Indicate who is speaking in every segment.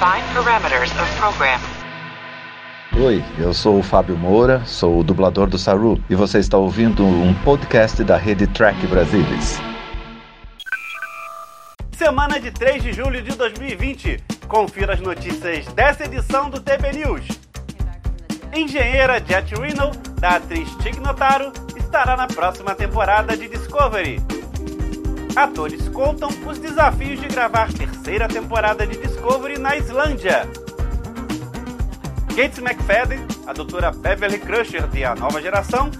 Speaker 1: Define parameters of program.
Speaker 2: Oi, eu sou o Fábio Moura, sou o dublador do Saru e você está ouvindo um podcast da rede Track Brasilis.
Speaker 3: Semana de 3 de julho de 2020. Confira as notícias dessa edição do TB News. Engenheira Jet Reno, da atriz Tig Notaro, estará na próxima temporada de Discovery. Atores contam os desafios de gravar terceira temporada de Discovery na Islândia. Gates McFadden, a doutora Beverly Crusher de A Nova Geração,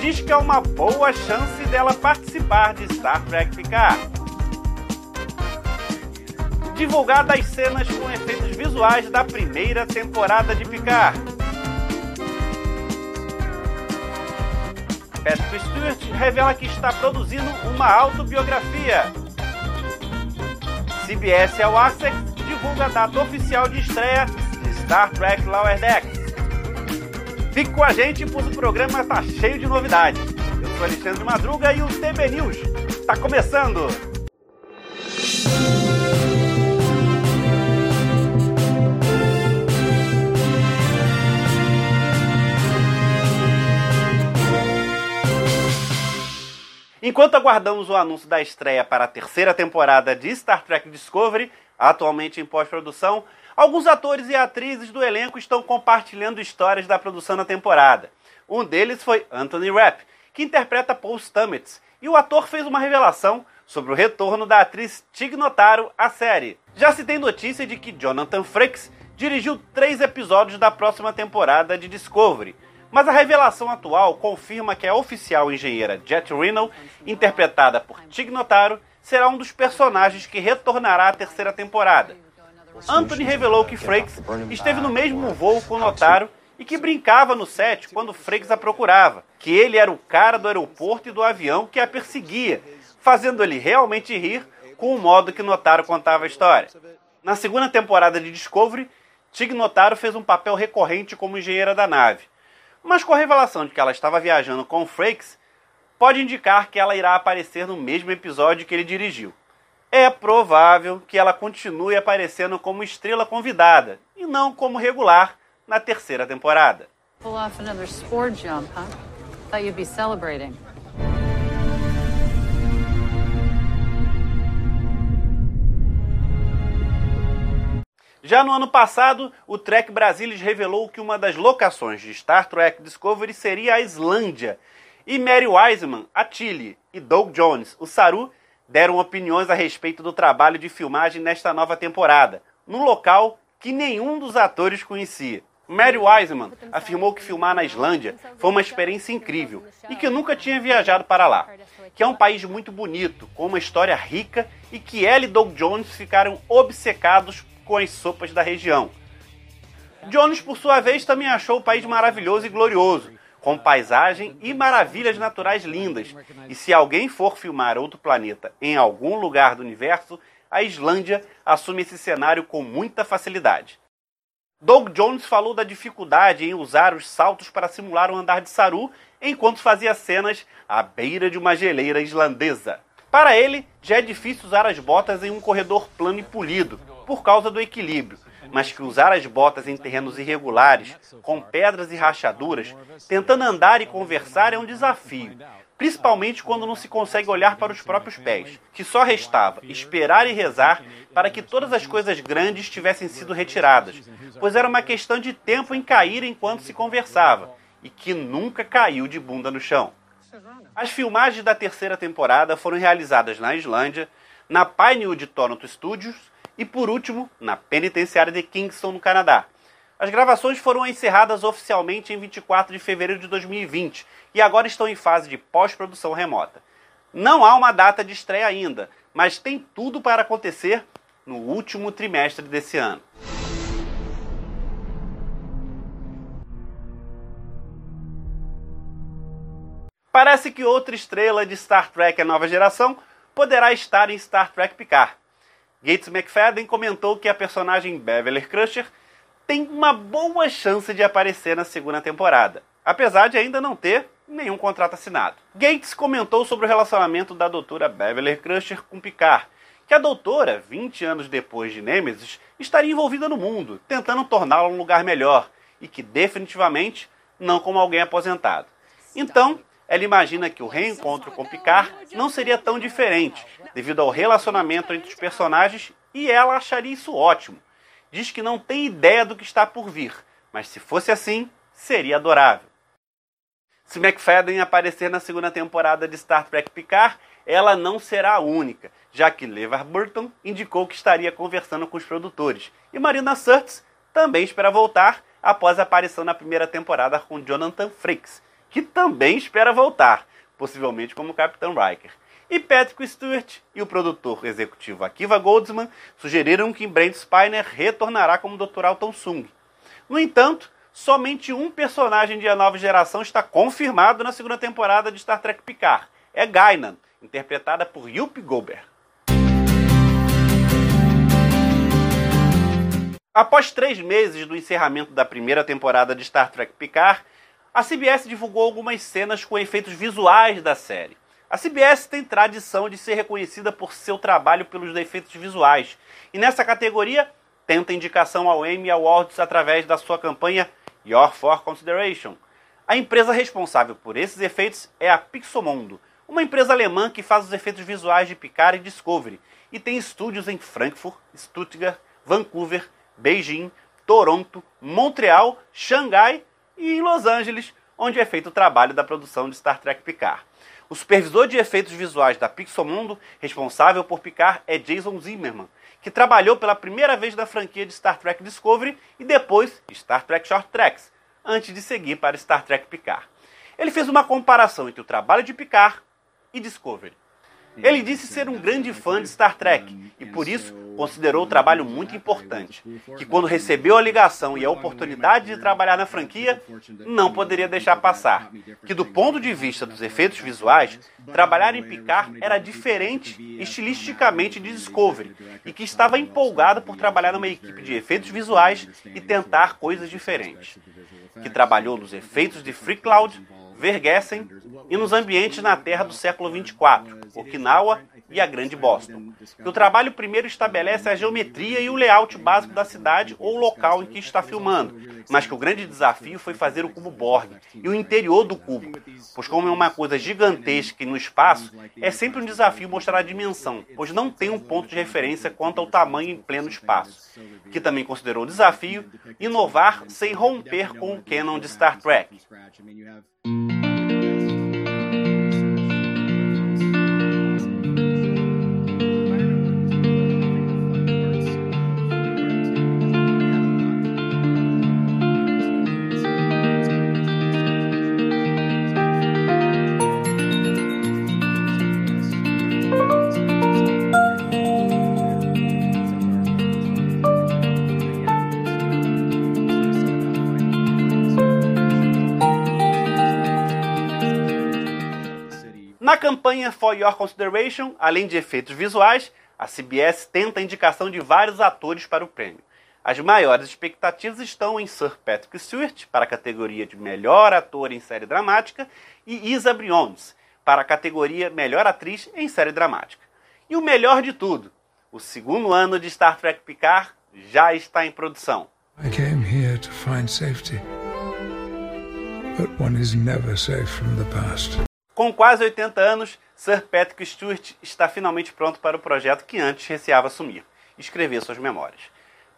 Speaker 3: diz que é uma boa chance dela participar de Star Trek Picard. Divulgadas cenas com efeitos visuais da primeira temporada de Picard. Patrick Stewart revela que está produzindo uma autobiografia. CBS All Access divulga a data oficial de estreia de Star Trek Lower Decks. Fique com a gente, pois o programa está cheio de novidades. Eu sou Alexandre Madruga e o TB News está começando! Enquanto aguardamos o anúncio da estreia para a terceira temporada de Star Trek Discovery, atualmente em pós-produção, alguns atores e atrizes do elenco estão compartilhando histórias da produção da temporada. Um deles foi Anthony Rapp, que interpreta Paul Stamets, e o ator fez uma revelação sobre o retorno da atriz Tig Notaro à série. Já se tem notícia de que Jonathan Frakes dirigiu três episódios da próxima temporada de Discovery, mas a revelação atual confirma que a oficial engenheira Jet Reno, interpretada por Tig Notaro, será um dos personagens que retornará à terceira temporada. Anthony revelou que Frakes esteve no mesmo voo com Notaro e que brincava no set quando Frakes a procurava, que ele era o cara do aeroporto e do avião que a perseguia, fazendo ele realmente rir com o modo que Notaro contava a história. Na segunda temporada de Discovery, Tig Notaro fez um papel recorrente como engenheira da nave. Mas com a revelação de que ela estava viajando com Frakes, pode indicar que ela irá aparecer no mesmo episódio que ele dirigiu. É provável que ela continue aparecendo como estrela convidada e não como regular na terceira temporada.
Speaker 4: Pull off another spore jump, huh? Thought you'd be celebrating.
Speaker 3: Já no ano passado, o Trek Brasilis revelou que uma das locações de Star Trek Discovery seria a Islândia. E Mary Wiseman, a Tilly, e Doug Jones, o Saru, deram opiniões a respeito do trabalho de filmagem nesta nova temporada, num local que nenhum dos atores conhecia. Mary Wiseman afirmou que filmar na Islândia foi uma experiência incrível e que nunca tinha viajado para lá. Que é um país muito bonito, com uma história rica e que ela e Doug Jones ficaram obcecados com as sopas da região. Jones, por sua vez, também achou o país maravilhoso e glorioso, com paisagem e maravilhas naturais lindas. E se alguém for filmar outro planeta em algum lugar do universo, a Islândia assume esse cenário com muita facilidade. Doug Jones falou da dificuldade em usar os saltos para simular o andar de Saru enquanto fazia cenas à beira de uma geleira islandesa. Para ele, já é difícil usar as botas em um corredor plano e polido, por causa do equilíbrio, mas que usar as botas em terrenos irregulares, com pedras e rachaduras, tentando andar e conversar é um desafio, principalmente quando não se consegue olhar para os próprios pés, que só restava esperar e rezar para que todas as coisas grandes tivessem sido retiradas, pois era uma questão de tempo em cair enquanto se conversava, e que nunca caiu de bunda no chão. As filmagens da terceira temporada foram realizadas na Islândia, na Pinewood Toronto Studios e, por último, na penitenciária de Kingston, no Canadá. As gravações foram encerradas oficialmente em 24 de fevereiro de 2020 e agora estão em fase de pós-produção remota. Não há uma data de estreia ainda, mas tem tudo para acontecer no último trimestre desse ano. Parece que outra estrela de Star Trek A Nova Geração poderá estar em Star Trek Picard. Gates McFadden comentou que a personagem Beverly Crusher tem uma boa chance de aparecer na segunda temporada, apesar de ainda não ter nenhum contrato assinado. Gates comentou sobre o relacionamento da doutora Beverly Crusher com Picard, que a doutora, 20 anos depois de Nemesis, estaria envolvida no mundo, tentando torná-lo um lugar melhor, e que definitivamente não como alguém aposentado. Então, ela imagina que o reencontro com Picard não seria tão diferente, devido ao relacionamento entre os personagens, e ela acharia isso ótimo. Diz que não tem ideia do que está por vir, mas se fosse assim, seria adorável. Se McFadden aparecer na segunda temporada de Star Trek Picard, ela não será a única, já que LeVar Burton indicou que estaria conversando com os produtores, e Marina Sirtis também espera voltar após a aparição na primeira temporada com Jonathan Frakes, que também espera voltar, possivelmente como Capitão Riker. E Patrick Stewart e o produtor executivo Akiva Goldsman sugeriram que Brent Spiner retornará como Dr. Alton Sung. No entanto, somente um personagem de A Nova Geração está confirmado na segunda temporada de Star Trek Picard. É Guinan, interpretada por Yuppie Goldberg. Após três meses do encerramento da primeira temporada de Star Trek Picard, a CBS divulgou algumas cenas com efeitos visuais da série. A CBS tem tradição de ser reconhecida por seu trabalho pelos efeitos visuais, e nessa categoria tenta indicação ao Emmy Awards através da sua campanha Your For Consideration. A empresa responsável por esses efeitos é a Pixomondo, uma empresa alemã que faz os efeitos visuais de Picard e Discovery e tem estúdios em Frankfurt, Stuttgart, Vancouver, Beijing, Toronto, Montreal, Xangai e em Los Angeles, onde é feito o trabalho da produção de Star Trek Picard. O supervisor de efeitos visuais da Pixomundo, responsável por Picard, é Jason Zimmerman, que trabalhou pela primeira vez na franquia de Star Trek Discovery e depois Star Trek Short Tracks, antes de seguir para Star Trek Picard. Ele fez uma comparação entre o trabalho de Picard e Discovery. Ele disse ser um grande fã de Star Trek e, por isso, considerou o trabalho muito importante. Que, quando recebeu a ligação e a oportunidade de trabalhar na franquia, não poderia deixar passar. Que, do ponto de vista dos efeitos visuais, trabalhar em Picard era diferente estilisticamente de Discovery e que estava empolgado por trabalhar numa equipe de efeitos visuais e tentar coisas diferentes. Que trabalhou nos efeitos de Free Cloud Vergessen e nos ambientes na Terra do século 24, Okinawa e a Grande Boston. Que o trabalho primeiro estabelece a geometria e o layout básico da cidade ou local em que está filmando, mas que o grande desafio foi fazer o cubo Borg e o interior do cubo, pois como é uma coisa gigantesca e no espaço, é sempre um desafio mostrar a dimensão, pois não tem um ponto de referência quanto ao tamanho em pleno espaço. Que também considerou o desafio inovar sem romper com o canon de Star Trek. Na campanha For Your Consideration, além de efeitos visuais, a CBS tenta a indicação de vários atores para o prêmio. As maiores expectativas estão em Sir Patrick Stewart, para a categoria de Melhor Ator em Série Dramática, e Isa Briones, para a categoria Melhor Atriz em Série Dramática. E o melhor de tudo, o segundo ano de Star Trek Picard já está em produção.
Speaker 5: I came here to find safety. But one is never safe from the past.
Speaker 3: Com quase 80 anos, Sir Patrick Stewart está finalmente pronto para o projeto que antes receava assumir, escrever suas memórias.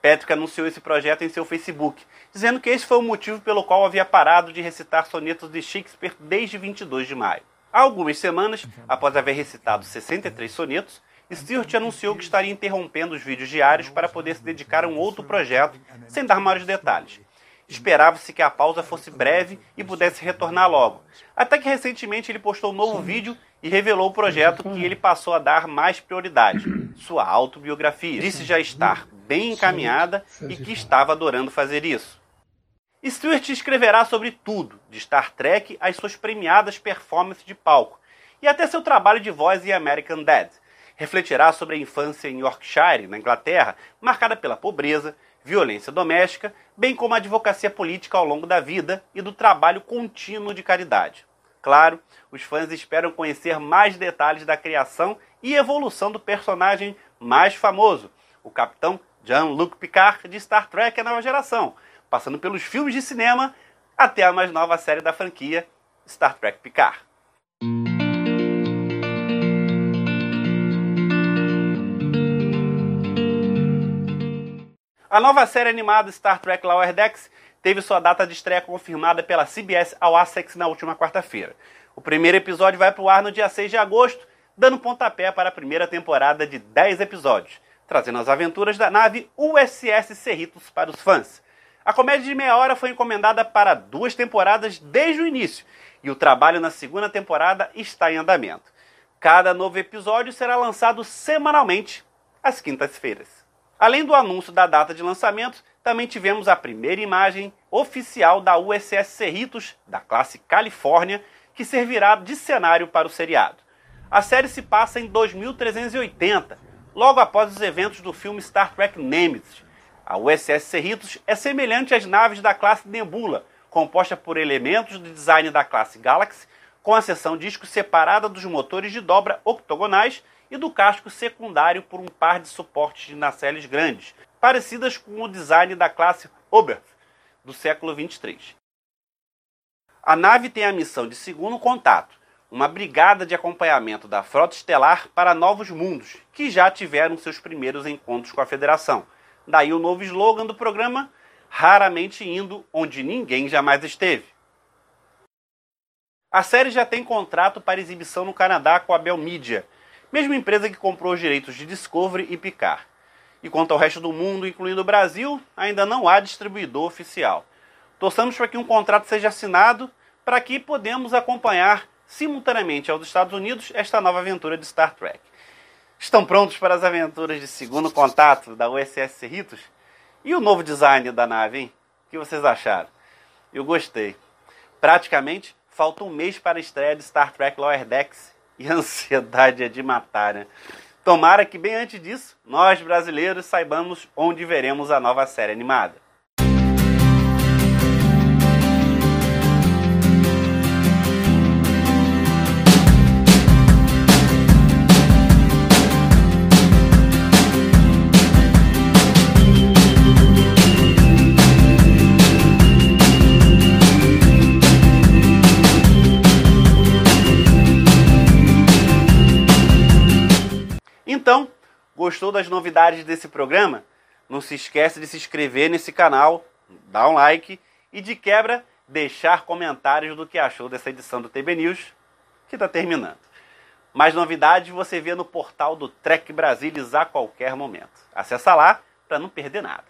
Speaker 3: Patrick anunciou esse projeto em seu Facebook, dizendo que esse foi o motivo pelo qual havia parado de recitar sonetos de Shakespeare desde 22 de maio. Há algumas semanas, após haver recitado 63 sonetos, Stewart anunciou que estaria interrompendo os vídeos diários para poder se dedicar a um outro projeto, sem dar maiores detalhes. Esperava-se que a pausa fosse breve e pudesse retornar logo. Até que recentemente ele postou um novo vídeo e revelou o projeto que ele passou a dar mais prioridade: sua autobiografia. Disse já estar bem encaminhada e que estava adorando fazer isso. Stewart escreverá sobre tudo, de Star Trek às suas premiadas performances de palco, e até seu trabalho de voz em American Dad. Refletirá sobre a infância em Yorkshire, na Inglaterra, marcada pela pobreza, violência doméstica, bem como a advocacia política ao longo da vida e do trabalho contínuo de caridade. Claro, os fãs esperam conhecer mais detalhes da criação e evolução do personagem mais famoso, o capitão Jean-Luc Picard de Star Trek A Nova Geração, passando pelos filmes de cinema até a mais nova série da franquia, Star Trek Picard. A nova série animada Star Trek Lower Decks teve sua data de estreia confirmada pela CBS ao Essex na última quarta-feira. O primeiro episódio vai para o ar no dia 6 de agosto, dando pontapé para a primeira temporada de 10 episódios, trazendo as aventuras da nave USS Cerritos para os fãs. A comédia de meia hora foi encomendada para duas temporadas desde o início, e o trabalho na segunda temporada está em andamento. Cada novo episódio será lançado semanalmente, às quintas-feiras. Além do anúncio da data de lançamento, também tivemos a primeira imagem oficial da USS Cerritos, da classe Califórnia, que servirá de cenário para o seriado. A série se passa em 2380, logo após os eventos do filme Star Trek Nemesis. A USS Cerritos é semelhante às naves da classe Nebula, composta por elementos do design da classe Galaxy, com a seção disco separada dos motores de dobra octogonais e do casco secundário por um par de suportes de nacelles grandes, parecidas com o design da classe Oberth do século 23. A nave tem a missão de segundo contato, uma brigada de acompanhamento da frota estelar para novos mundos, que já tiveram seus primeiros encontros com a Federação. Daí o novo slogan do programa, raramente indo onde ninguém jamais esteve. A série já tem contrato para exibição no Canadá com a Bell Media, mesma empresa que comprou os direitos de Discovery e Picard. E quanto ao resto do mundo, incluindo o Brasil, ainda não há distribuidor oficial. Torçamos para que um contrato seja assinado para que podemos acompanhar simultaneamente aos Estados Unidos esta nova aventura de Star Trek. Estão prontos para as aventuras de segundo contato da USS Cerritos? E o novo design da nave, hein? O que vocês acharam? Eu gostei. Praticamente falta um mês para a estreia de Star Trek Lower Decks e a ansiedade é de matar, né? Tomara que bem antes disso, nós brasileiros saibamos onde veremos a nova série animada. Gostou das novidades desse programa? Não se esqueça de se inscrever nesse canal, dar um like e de quebra deixar comentários do que achou dessa edição do TB News, que está terminando. Mais novidades você vê no portal do Trek Brasilis a qualquer momento. Acesse lá para não perder nada.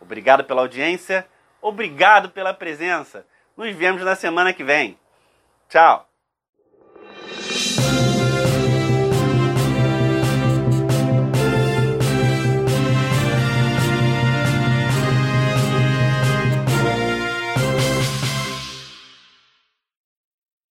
Speaker 3: Obrigado pela audiência, obrigado pela presença. Nos vemos na semana que vem. Tchau!